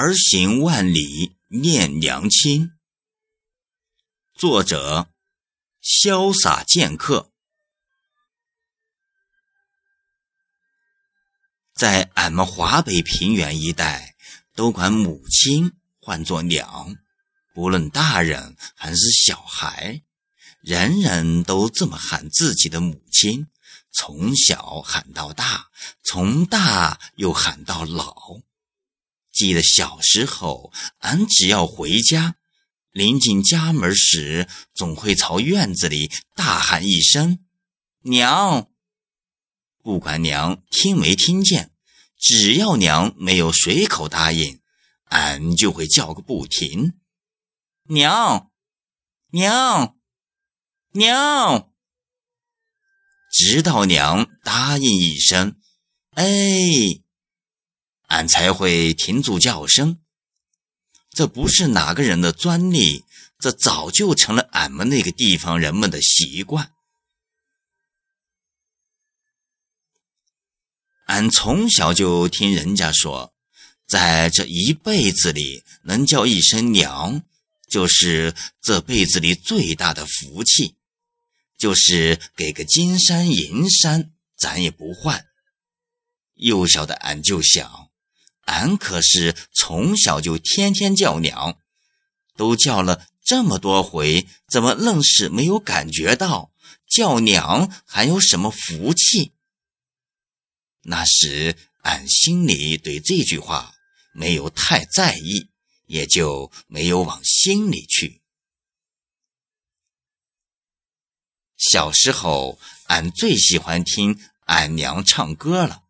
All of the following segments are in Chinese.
儿行万里念娘亲。作者：潇洒剑客。在俺们华北平原一带，都管母亲唤作娘，不论大人还是小孩，人人都这么喊自己的母亲，从小喊到大，从大又喊到老。记得小时候，俺只要回家，临近家门时，总会朝院子里大喊一声“娘”。不管娘听没听见，只要娘没有随口答应，俺就会叫个不停：“娘，娘，娘！”直到娘答应一声“哎”。俺才会停住叫声。这不是哪个人的专利，这早就成了俺们那个地方人们的习惯。俺从小就听人家说，在这一辈子里能叫一声娘，就是这辈子里最大的福气，就是给个金山银山，咱也不换。幼小的俺就想。俺可是从小就天天叫娘，都叫了这么多回，怎么愣是没有感觉到叫娘还有什么福气？那时俺心里对这句话没有太在意，也就没有往心里去。小时候，俺最喜欢听俺娘唱歌了。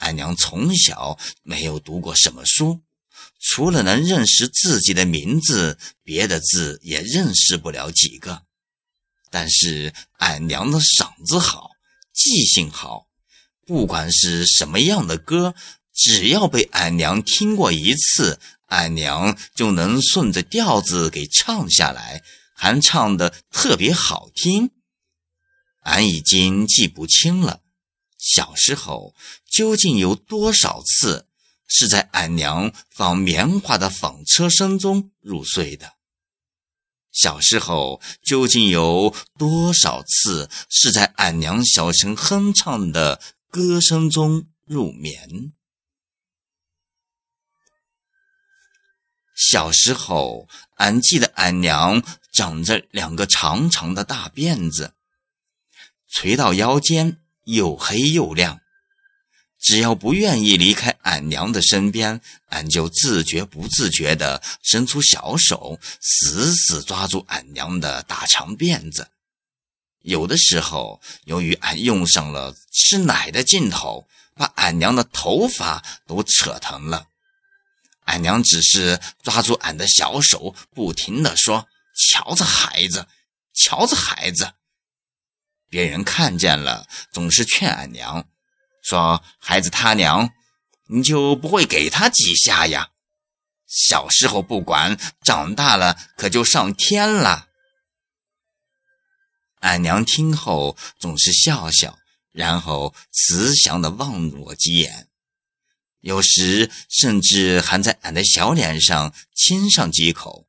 俺娘从小没有读过什么书，除了能认识自己的名字，别的字也认识不了几个。但是俺娘的嗓子好，记性好，不管是什么样的歌，只要被俺娘听过一次，俺娘就能顺着调子给唱下来，还唱得特别好听。俺已经记不清了。小时候究竟有多少次是在俺娘放棉花的纺车声中入睡的？小时候究竟有多少次是在俺娘小声哼唱的歌声中入眠？小时候，俺记得俺娘长着两个长长的大辫子，垂到腰间。又黑又亮，只要不愿意离开俺娘的身边，俺就自觉不自觉地伸出小手，死死抓住俺娘的大长辫子。有的时候，由于俺用上了吃奶的劲头，把俺娘的头发都扯疼了。俺娘只是抓住俺的小手，不停地说：“瞧这孩子，瞧这孩子。”别人看见了，总是劝俺娘说：“孩子他娘，你就不会给他几下呀？小时候不管，长大了可就上天了。”俺娘听后总是笑笑，然后慈祥地望我几眼，有时甚至还在俺的小脸上亲上几口。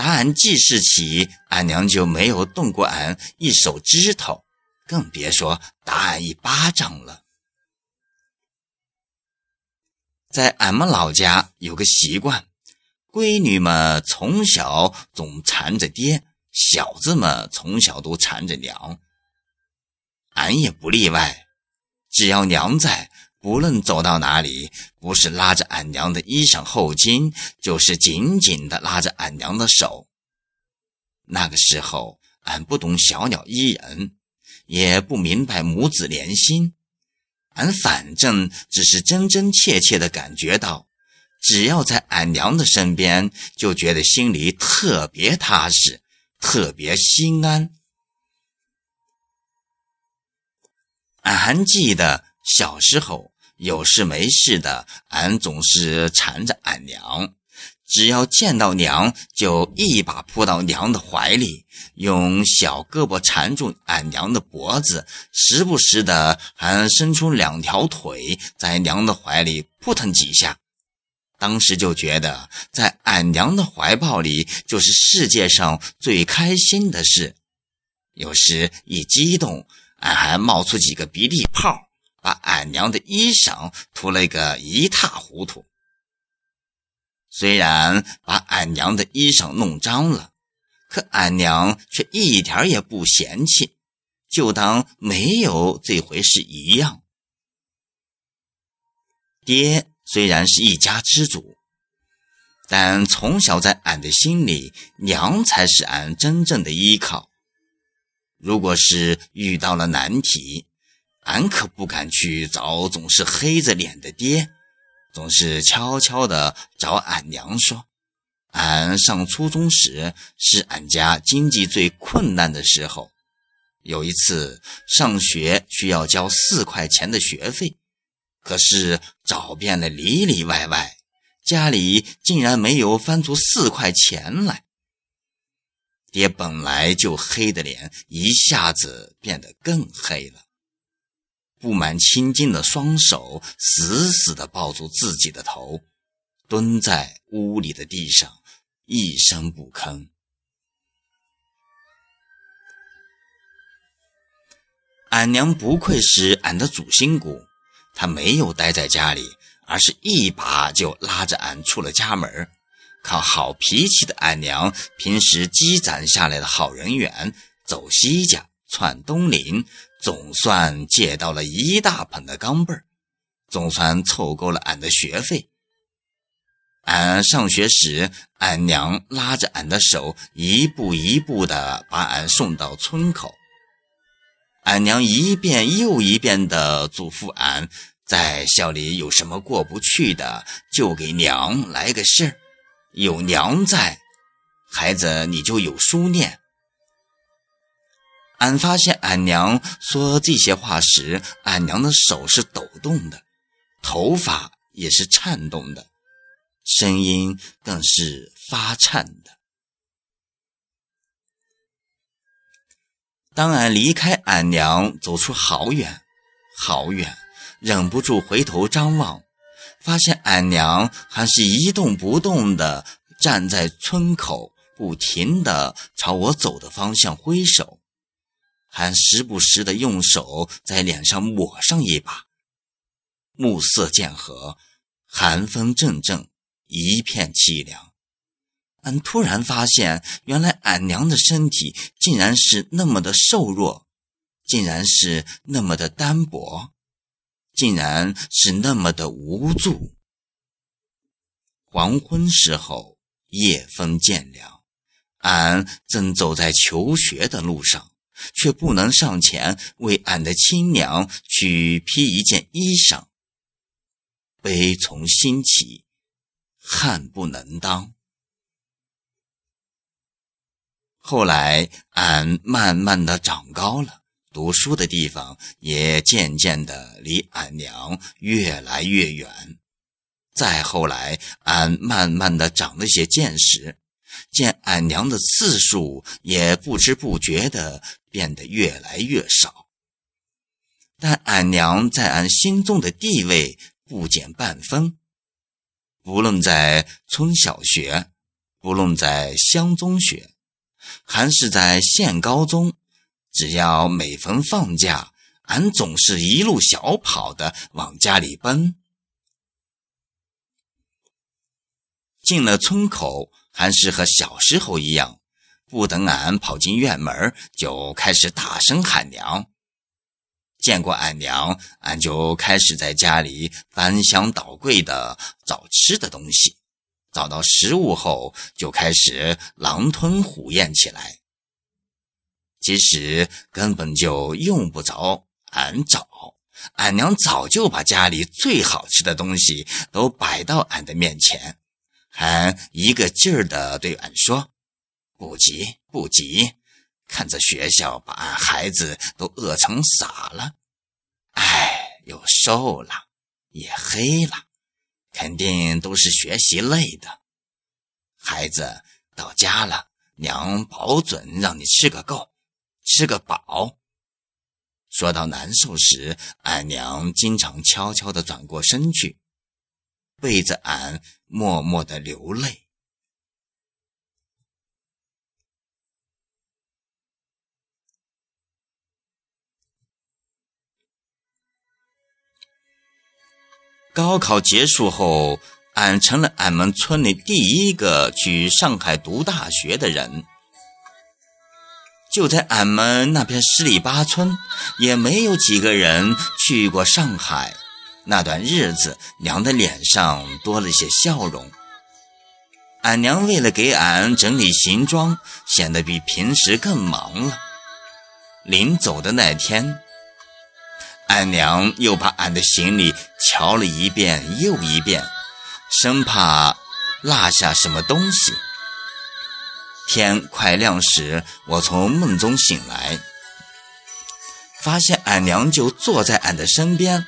打俺记事起，俺娘就没有动过俺一手指头，更别说打俺一巴掌了。在俺们老家有个习惯，闺女们从小总缠着爹，小子们从小都缠着娘，俺也不例外。只要娘在。不论走到哪里，不是拉着俺娘的衣裳后襟，就是紧紧的拉着俺娘的手。那个时候，俺不懂小鸟依人，也不明白母子连心，俺反正只是真真切切的感觉到，只要在俺娘的身边，就觉得心里特别踏实，特别心安。俺还记得小时候。有事没事的，俺总是缠着俺娘，只要见到娘，就一把扑到娘的怀里，用小胳膊缠住俺娘的脖子，时不时的还伸出两条腿，在娘的怀里扑腾几下。当时就觉得在俺娘的怀抱里就是世界上最开心的事。有时一激动，俺还冒出几个鼻涕泡，把俺娘的衣裳涂了个一塌糊涂。虽然把俺娘的衣裳弄脏了，可俺娘却一点也不嫌弃，就当没有这回事一样。爹虽然是一家之主，但从小在俺的心里，娘才是俺真正的依靠。如果是遇到了难题，俺可不敢去找总是黑着脸的爹。总是悄悄地找俺娘说：“俺上初中时是俺家经济最困难的时候，有一次上学需要交四块钱的学费，可是找遍了里里外外，家里竟然没有翻出四块钱来。爹本来就黑的脸一下子变得更黑了。”布满青筋的双手死死地抱住自己的头，蹲在屋里的地上，一声不吭。俺娘不愧是俺的主心骨，她没有待在家里，而是一把就拉着俺出了家门。靠好脾气的俺娘，平时积攒下来的好人缘，走西家，窜东林。总算借到了一大盆的钢镚儿，总算凑够了俺的学费。俺上学时，俺娘拉着俺的手，一步一步的把俺送到村口。俺娘一遍又一遍的嘱咐俺，在校里有什么过不去的，就给娘来个信儿，有娘在，孩子你就有书念。俺发现俺娘说这些话时，俺娘的手是抖动的，头发也是颤动的，声音更是发颤的。当俺离开俺娘，走出好远好远，忍不住回头张望，发现俺娘还是一动不动的站在村口，不停的朝我走的方向挥手。还时不时的用手在脸上抹上一把。暮色渐合，寒风阵阵，一片凄凉。俺突然发现，原来俺娘的身体竟然是那么的瘦弱，竟然是那么的单薄，竟然是那么的无助。黄昏时候，夜风渐凉，俺正走在求学的路上。却不能上前为俺的亲娘去披一件衣裳，悲从心起，恨不能当。后来，俺慢慢的长高了，读书的地方也渐渐的离俺娘越来越远。再后来，俺慢慢的长了些见识。见俺娘的次数也不知不觉的变得越来越少，但俺娘在俺心中的地位不减半分。不论在村小学，不论在乡中学，还是在县高中，只要每逢放假，俺总是一路小跑的往家里奔。进了村口。还是和小时候一样，不等俺跑进院门，就开始大声喊娘。见过俺娘，俺就开始在家里翻箱倒柜的找吃的东西。找到食物后，就开始狼吞虎咽起来。其实根本就用不着俺找，俺娘早就把家里最好吃的东西都摆到俺的面前。还一个劲儿的对俺说：“不急，不急，看这学校把俺孩子都饿成傻了，哎，又瘦了，也黑了，肯定都是学习累的。孩子到家了，娘保准让你吃个够，吃个饱。”说到难受时，俺娘经常悄悄地转过身去。背着俺默默的流泪。高考结束后，俺成了俺们村里第一个去上海读大学的人。就在俺们那片十里八村，也没有几个人去过上海。那段日子，娘的脸上多了些笑容。俺娘为了给俺整理行装，显得比平时更忙了。临走的那天。俺娘又把俺的行李瞧了一遍又一遍，生怕落下什么东西。天快亮时，我从梦中醒来，发现俺娘就坐在俺的身边，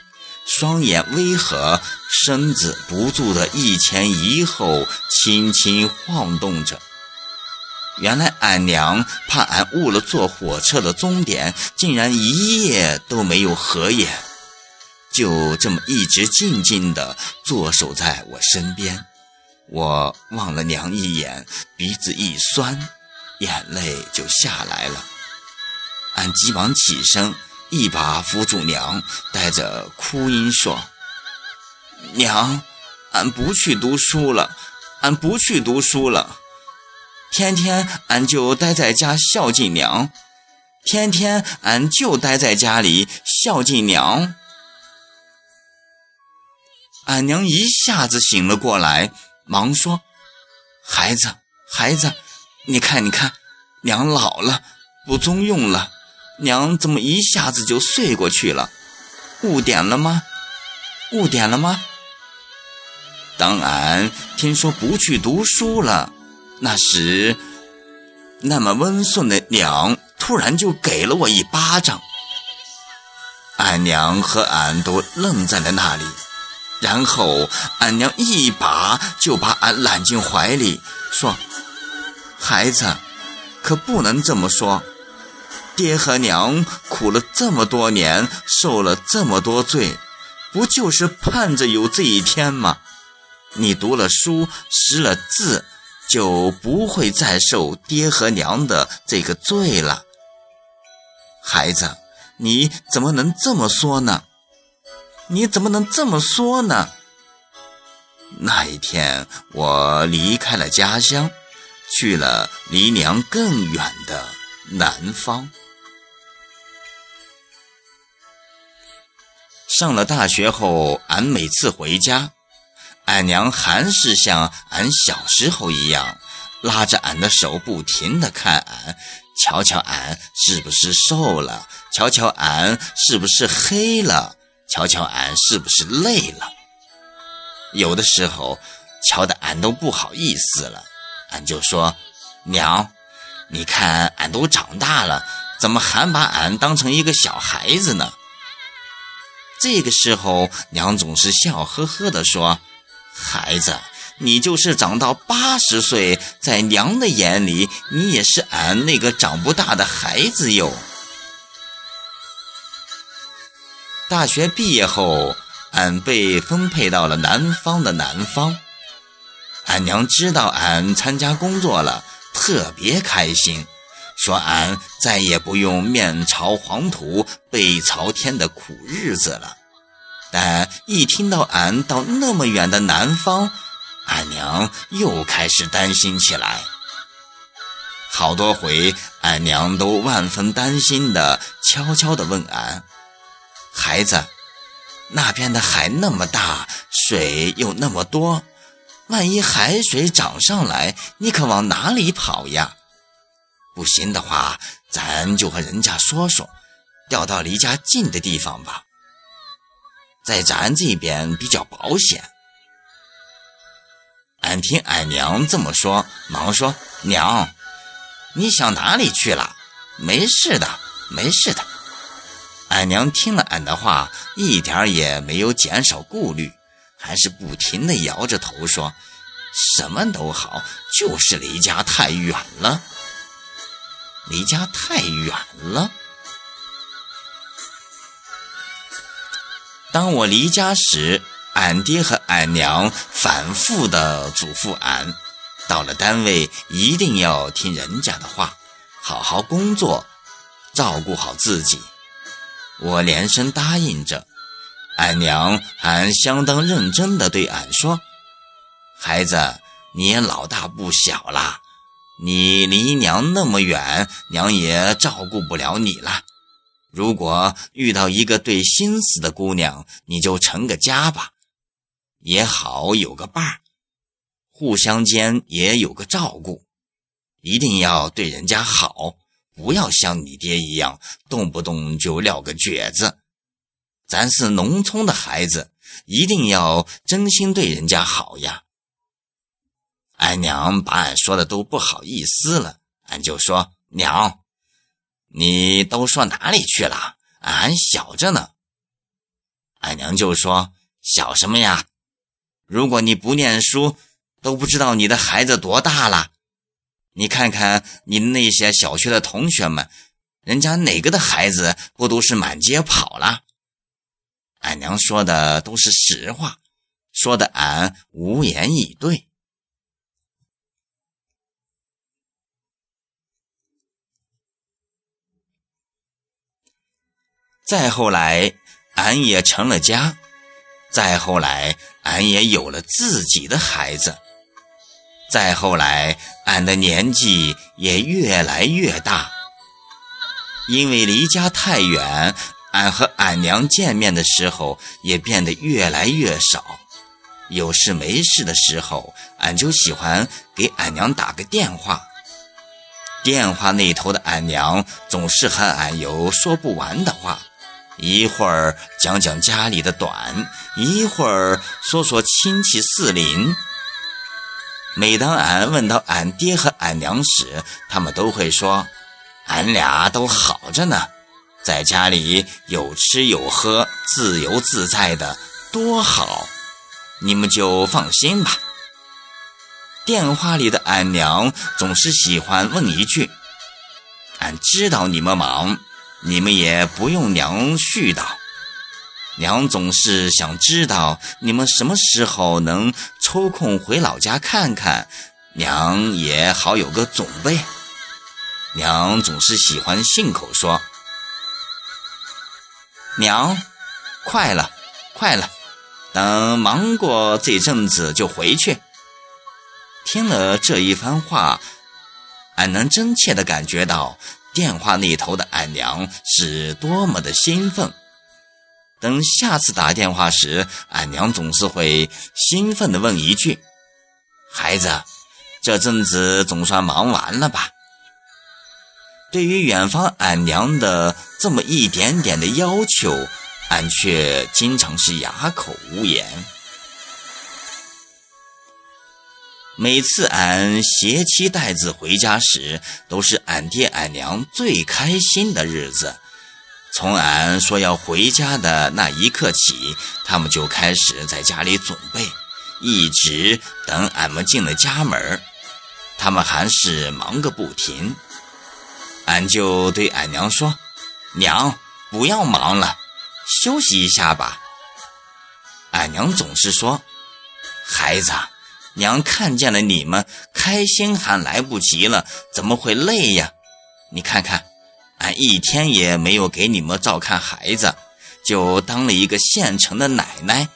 双眼微合，身子不住的一前一后，轻轻晃动着。原来俺娘怕俺误了坐火车的终点，竟然一夜都没有合眼，就这么一直静静地坐守在我身边。我望了娘一眼，鼻子一酸，眼泪就下来了。俺急忙起身，一把扶住娘，带着哭音说：“娘，俺不去读书了，俺不去读书了。”天天俺就待在家孝敬娘，天天俺就待在家里孝敬娘。俺娘一下子醒了过来，忙说：“孩子，孩子，你看，你看，娘老了，不中用了。娘怎么一下子就睡过去了？误点了吗？误点了吗？”当俺听说不去读书了。那时，那么温顺的娘突然就给了我一巴掌，俺娘和俺都愣在了那里。然后俺娘一把就把俺揽进怀里，说：“孩子，可不能这么说。爹和娘苦了这么多年，受了这么多罪，不就是盼着有这一天吗？你读了书，识了字。”就不会再受爹和娘的这个罪了。孩子，你怎么能这么说呢？你怎么能这么说呢？那一天，我离开了家乡，去了离娘更远的南方。上了大学后，俺每次回家。俺娘还是像俺小时候一样，拉着俺的手，不停地看俺，瞧瞧俺是不是瘦了，瞧瞧俺是不是黑了，瞧瞧俺是不是累了。有的时候，瞧得俺都不好意思了，俺就说：“娘，你看俺都长大了，怎么还把俺当成一个小孩子呢？”这个时候，娘总是笑呵呵地说。孩子，你就是长到八十岁，在娘的眼里，你也是俺那个长不大的孩子哟。大学毕业后，俺被分配到了南方的南方。俺娘知道俺参加工作了，特别开心，说俺再也不用面朝黄土背朝天的苦日子了。但一听到俺到那么远的南方，俺娘又开始担心起来。好多回，俺娘都万分担心的，悄悄的问俺：“孩子，那边的海那么大，水又那么多，万一海水涨上来，你可往哪里跑呀？不行的话，咱就和人家说说，调到离家近的地方吧。”在咱这边比较保险。俺听俺娘这么说，忙说：“娘，你想哪里去了？没事的，没事的。”俺娘听了俺的话，一点也没有减少顾虑，还是不停的摇着头说：“什么都好，就是离家太远了，离家太远了。”当我离家时，俺爹和俺娘反复的嘱咐俺，到了单位一定要听人家的话，好好工作，照顾好自己。我连声答应着，俺娘还相当认真的对俺说：“孩子，你也老大不小了，你离娘那么远，娘也照顾不了你了。”如果遇到一个对心思的姑娘，你就成个家吧，也好有个伴儿，互相间也有个照顾。一定要对人家好，不要像你爹一样，动不动就撂个蹶子。咱是农村的孩子，一定要真心对人家好呀。俺娘把俺说的都不好意思了，俺就说娘。你都说哪里去了？俺小着呢。俺娘就说：“小什么呀？如果你不念书，都不知道你的孩子多大了。你看看你那些小学的同学们，人家哪个的孩子不都是满街跑了？”俺娘说的都是实话，说的俺无言以对。再后来，俺也成了家；再后来，俺也有了自己的孩子；再后来，俺的年纪也越来越大。因为离家太远，俺和俺娘见面的时候也变得越来越少。有事没事的时候，俺就喜欢给俺娘打个电话。电话那头的俺娘总是和俺有说不完的话。一会儿讲讲家里的短，一会儿说说亲戚四邻。每当俺问到俺爹和俺娘时，他们都会说：“俺俩都好着呢，在家里有吃有喝，自由自在的，多好！你们就放心吧。”电话里的俺娘总是喜欢问一句：“俺知道你们忙。”你们也不用娘絮叨，娘总是想知道你们什么时候能抽空回老家看看，娘也好有个准备。娘总是喜欢信口说：“娘，快了，快了，等忙过这阵子就回去。”听了这一番话，俺能真切地感觉到。电话那头的俺娘是多么的兴奋！等下次打电话时，俺娘总是会兴奋地问一句：“孩子，这阵子总算忙完了吧？”对于远方俺娘的这么一点点的要求，俺却经常是哑口无言。每次俺携妻带子回家时，都是俺爹俺娘最开心的日子。从俺说要回家的那一刻起，他们就开始在家里准备，一直等俺们进了家门他们还是忙个不停。俺就对俺娘说：“娘，不要忙了，休息一下吧。”俺娘总是说：“孩子。”娘看见了你们，开心还来不及了，怎么会累呀？你看看，俺一天也没有给你们照看孩子，就当了一个现成的奶奶。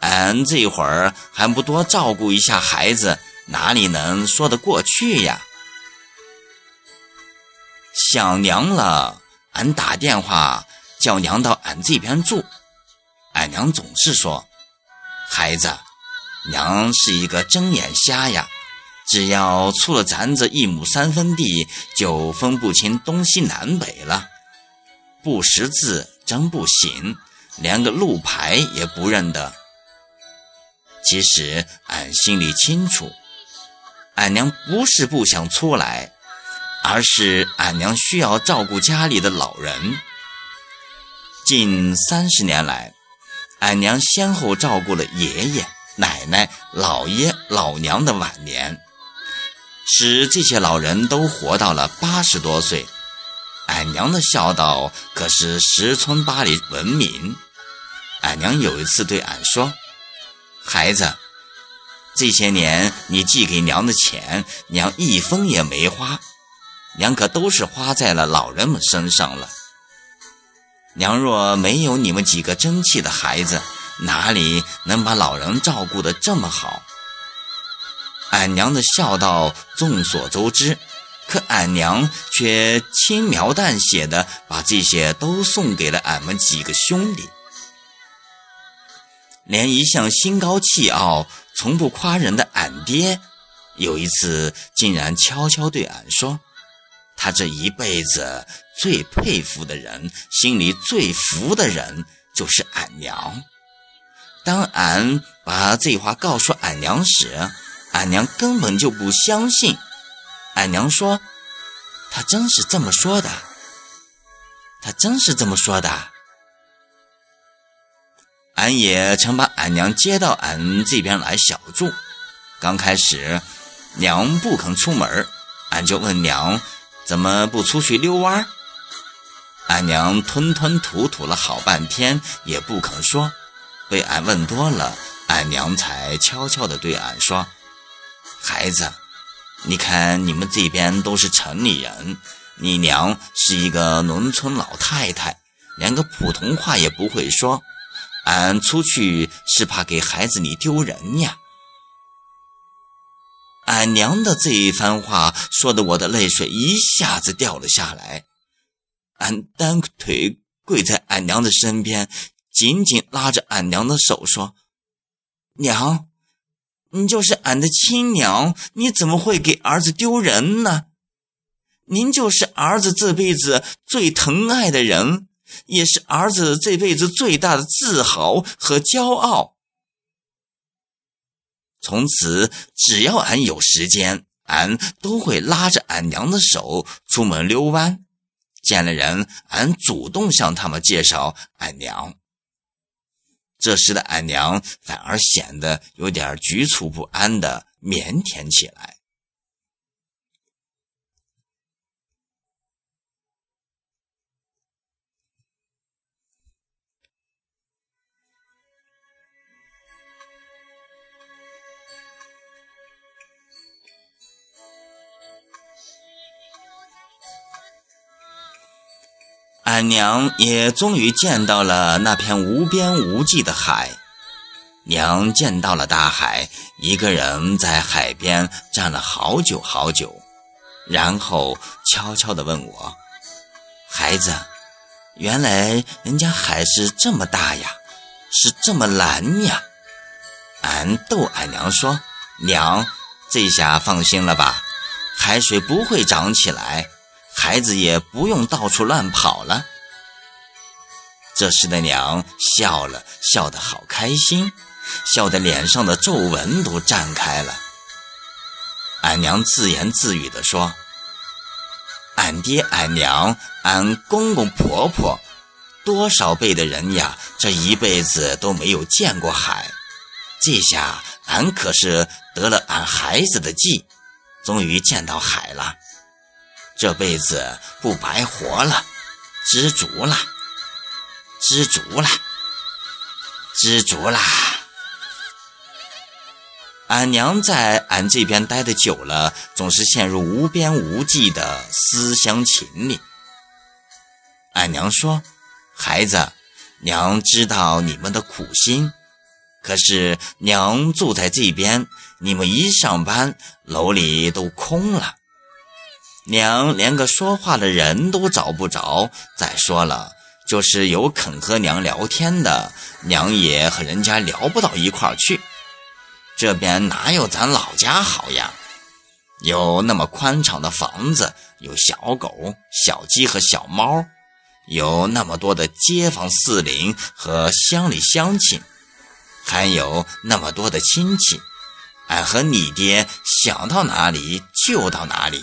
俺这会儿还不多照顾一下孩子，哪里能说得过去呀？想娘了，俺打电话叫娘到俺这边住，俺娘总是说：“孩子。”娘是一个睁眼瞎呀，只要出了咱这一亩三分地，就分不清东西南北了，不识字真不行，连个路牌也不认得。其实俺心里清楚，俺娘不是不想出来，而是俺娘需要照顾家里的老人。近三十年来，俺娘先后照顾了爷爷。奶奶、姥爷、老娘的晚年，使这些老人都活到了八十多岁。俺娘的孝道可是十村八里闻名。俺娘有一次对俺说：“孩子，这些年你寄给娘的钱，娘一分也没花，娘可都是花在了老人们身上了。娘若没有你们几个争气的孩子，哪里能把老人照顾得这么好？俺娘的孝道众所周知，可俺娘却轻描淡写的把这些都送给了俺们几个兄弟。连一向心高气傲、从不夸人的俺爹，有一次竟然悄悄对俺说：“他这一辈子最佩服的人，心里最服的人，就是俺娘。”当俺把这话告诉俺娘时，俺娘根本就不相信。俺娘说：“他真是这么说的，他真是这么说的。”俺也曾把俺娘接到俺这边来小住。刚开始，娘不肯出门，俺就问娘怎么不出去遛弯。俺娘吞吞吐吐了好半天，也不肯说。被俺问多了，俺娘才悄悄地对俺说：“孩子，你看你们这边都是城里人，你娘是一个农村老太太，连个普通话也不会说。”俺出去是怕给孩子你丢人呀！俺娘的这一番话说的我的泪水一下子掉了下来。俺单腿跪在俺娘的身边，紧紧拉着俺娘的手说：“娘，你就是俺的亲娘，你怎么会给儿子丢人呢？您就是儿子这辈子最疼爱的人。”也是儿子这辈子最大的自豪和骄傲。从此，只要俺有时间，俺都会拉着俺娘的手出门溜弯。见了人，俺主动向他们介绍俺娘。这时的俺娘反而显得有点局促不安的腼腆起来。俺娘也终于见到了那片无边无际的海。娘见到了大海，一个人在海边站了好久好久，然后悄悄地问我：“孩子，原来人家海是这么大呀，是这么蓝呀？”俺逗俺娘说：“娘，这下放心了吧，海水不会涨起来。”孩子也不用到处乱跑了。这时的娘笑了笑得好开心，笑得脸上的皱纹都绽开了。俺娘自言自语地说：“俺爹、俺娘、俺公公婆婆，多少辈的人呀，这一辈子都没有见过海。这下俺可是得了俺孩子的计，终于见到海了。”这辈子不白活了，知足了，知足了，知足啦！俺娘在俺这边待的久了，总是陷入无边无际的思乡情里。俺娘说：“孩子，娘知道你们的苦心，可是娘住在这边，你们一上班，楼里都空了。”娘连个说话的人都找不着，再说了，就是有肯和娘聊天的，娘也和人家聊不到一块儿去。这边哪有咱老家好呀？有那么宽敞的房子，有小狗、小鸡和小猫，有那么多的街坊四邻和乡里乡亲，还有那么多的亲戚。俺和你爹想到哪里就到哪里。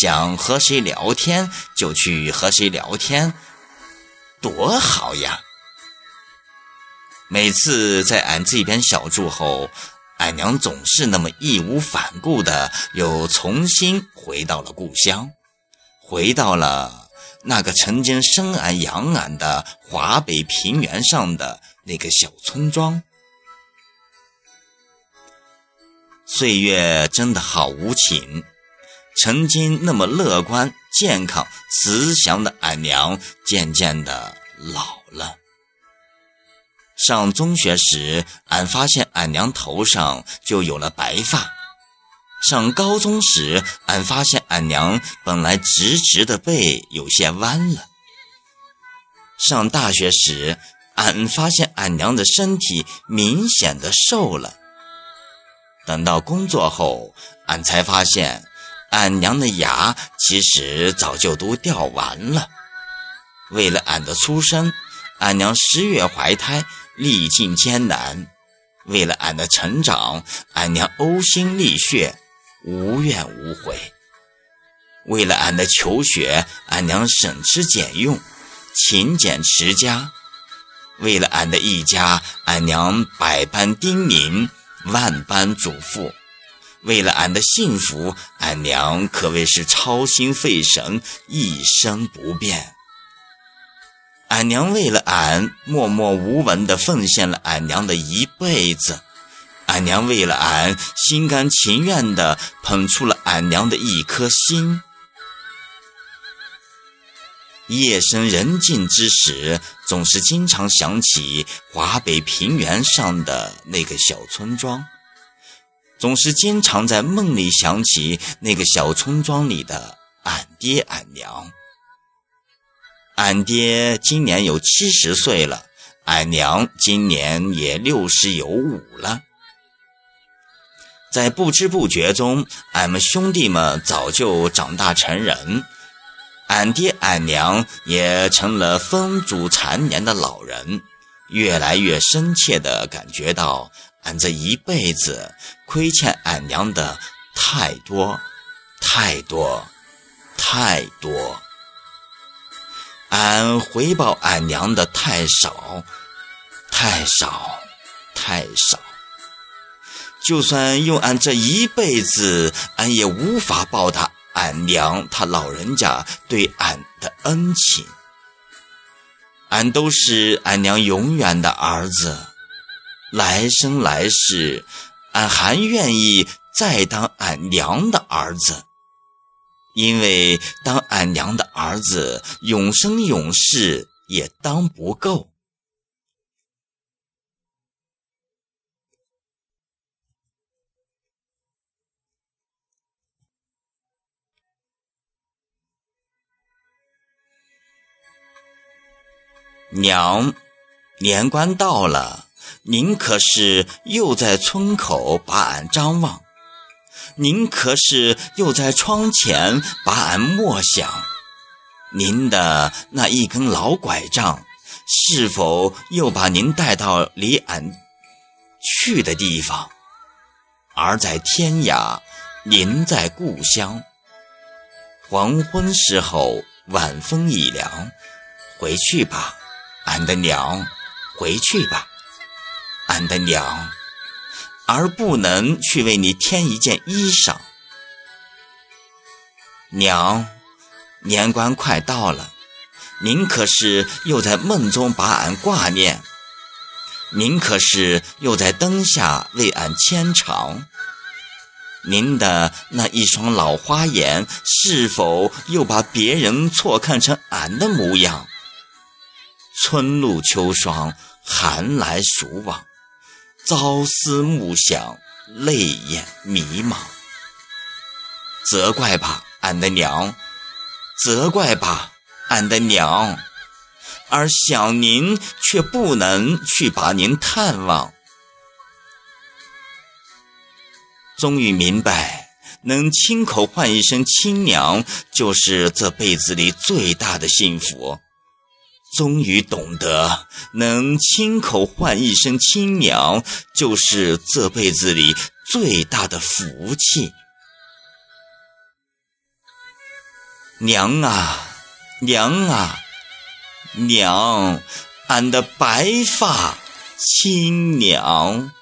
想和谁聊天就去和谁聊天，多好呀！每次在俺这边小住后，俺娘总是那么义无反顾的又重新回到了故乡，回到了那个曾经生俺养俺的华北平原上的那个小村庄。岁月真的好无情，曾经那么乐观、健康、慈祥的俺娘，渐渐的老了。上中学时，俺发现俺娘头上就有了白发；上高中时，俺发现俺娘本来直直的背有些弯了；上大学时，俺发现俺娘的身体明显的瘦了。等到工作后，俺才发现，俺娘的牙其实早就都掉完了。为了俺的出生，俺娘十月怀胎。历尽艰难，为了俺的成长，俺娘呕心沥血，无怨无悔；为了俺的求学，俺娘省吃俭用，勤俭持家；为了俺的一家，俺娘百般叮咛，万般嘱咐；为了俺的幸福，俺娘可谓是操心费神，一生不变。俺娘为了俺默默无闻地奉献了俺娘的一辈子，俺娘为了俺心甘情愿地捧出了俺娘的一颗心。夜深人静之时，总是经常想起华北平原上的那个小村庄，总是经常在梦里想起那个小村庄里的俺爹俺娘。俺爹今年有七十岁了，俺娘今年也六十有五了。在不知不觉中，俺们兄弟们早就长大成人，俺爹俺娘也成了风烛残年的老人，越来越深切地感觉到，俺这一辈子亏欠俺娘的太多，太多，太多。俺回报俺娘的太少，太少，太少。就算用俺这一辈子，俺也无法报答俺娘她老人家对俺的恩情。俺都是俺娘永远的儿子，来生来世，俺还愿意再当俺娘的儿子。因为当俺娘的儿子，永生永世也当不够。娘，年关到了，您可是又在村口把俺张望？您可是又在窗前把俺默想？您的那一根老拐杖，是否又把您带到离俺去的地方？儿在天涯，您在故乡。黄昏时候，晚风已凉，回去吧，俺的娘，回去吧，俺的娘。而不能去为你添一件衣裳，娘，年关快到了，您可是又在梦中把俺挂念？您可是又在灯下为俺牵肠？您的那一双老花眼，是否又把别人错看成俺的模样？春露秋霜，寒来暑往。朝思暮想，泪眼迷茫。责怪吧，俺的娘；责怪吧，俺的娘。而想您，却不能去把您探望。终于明白，能亲口唤一声亲娘，就是这辈子里最大的幸福。终于懂得，能亲口唤一声亲娘，就是这辈子里最大的福气。娘啊，娘啊，娘，俺的白发亲娘。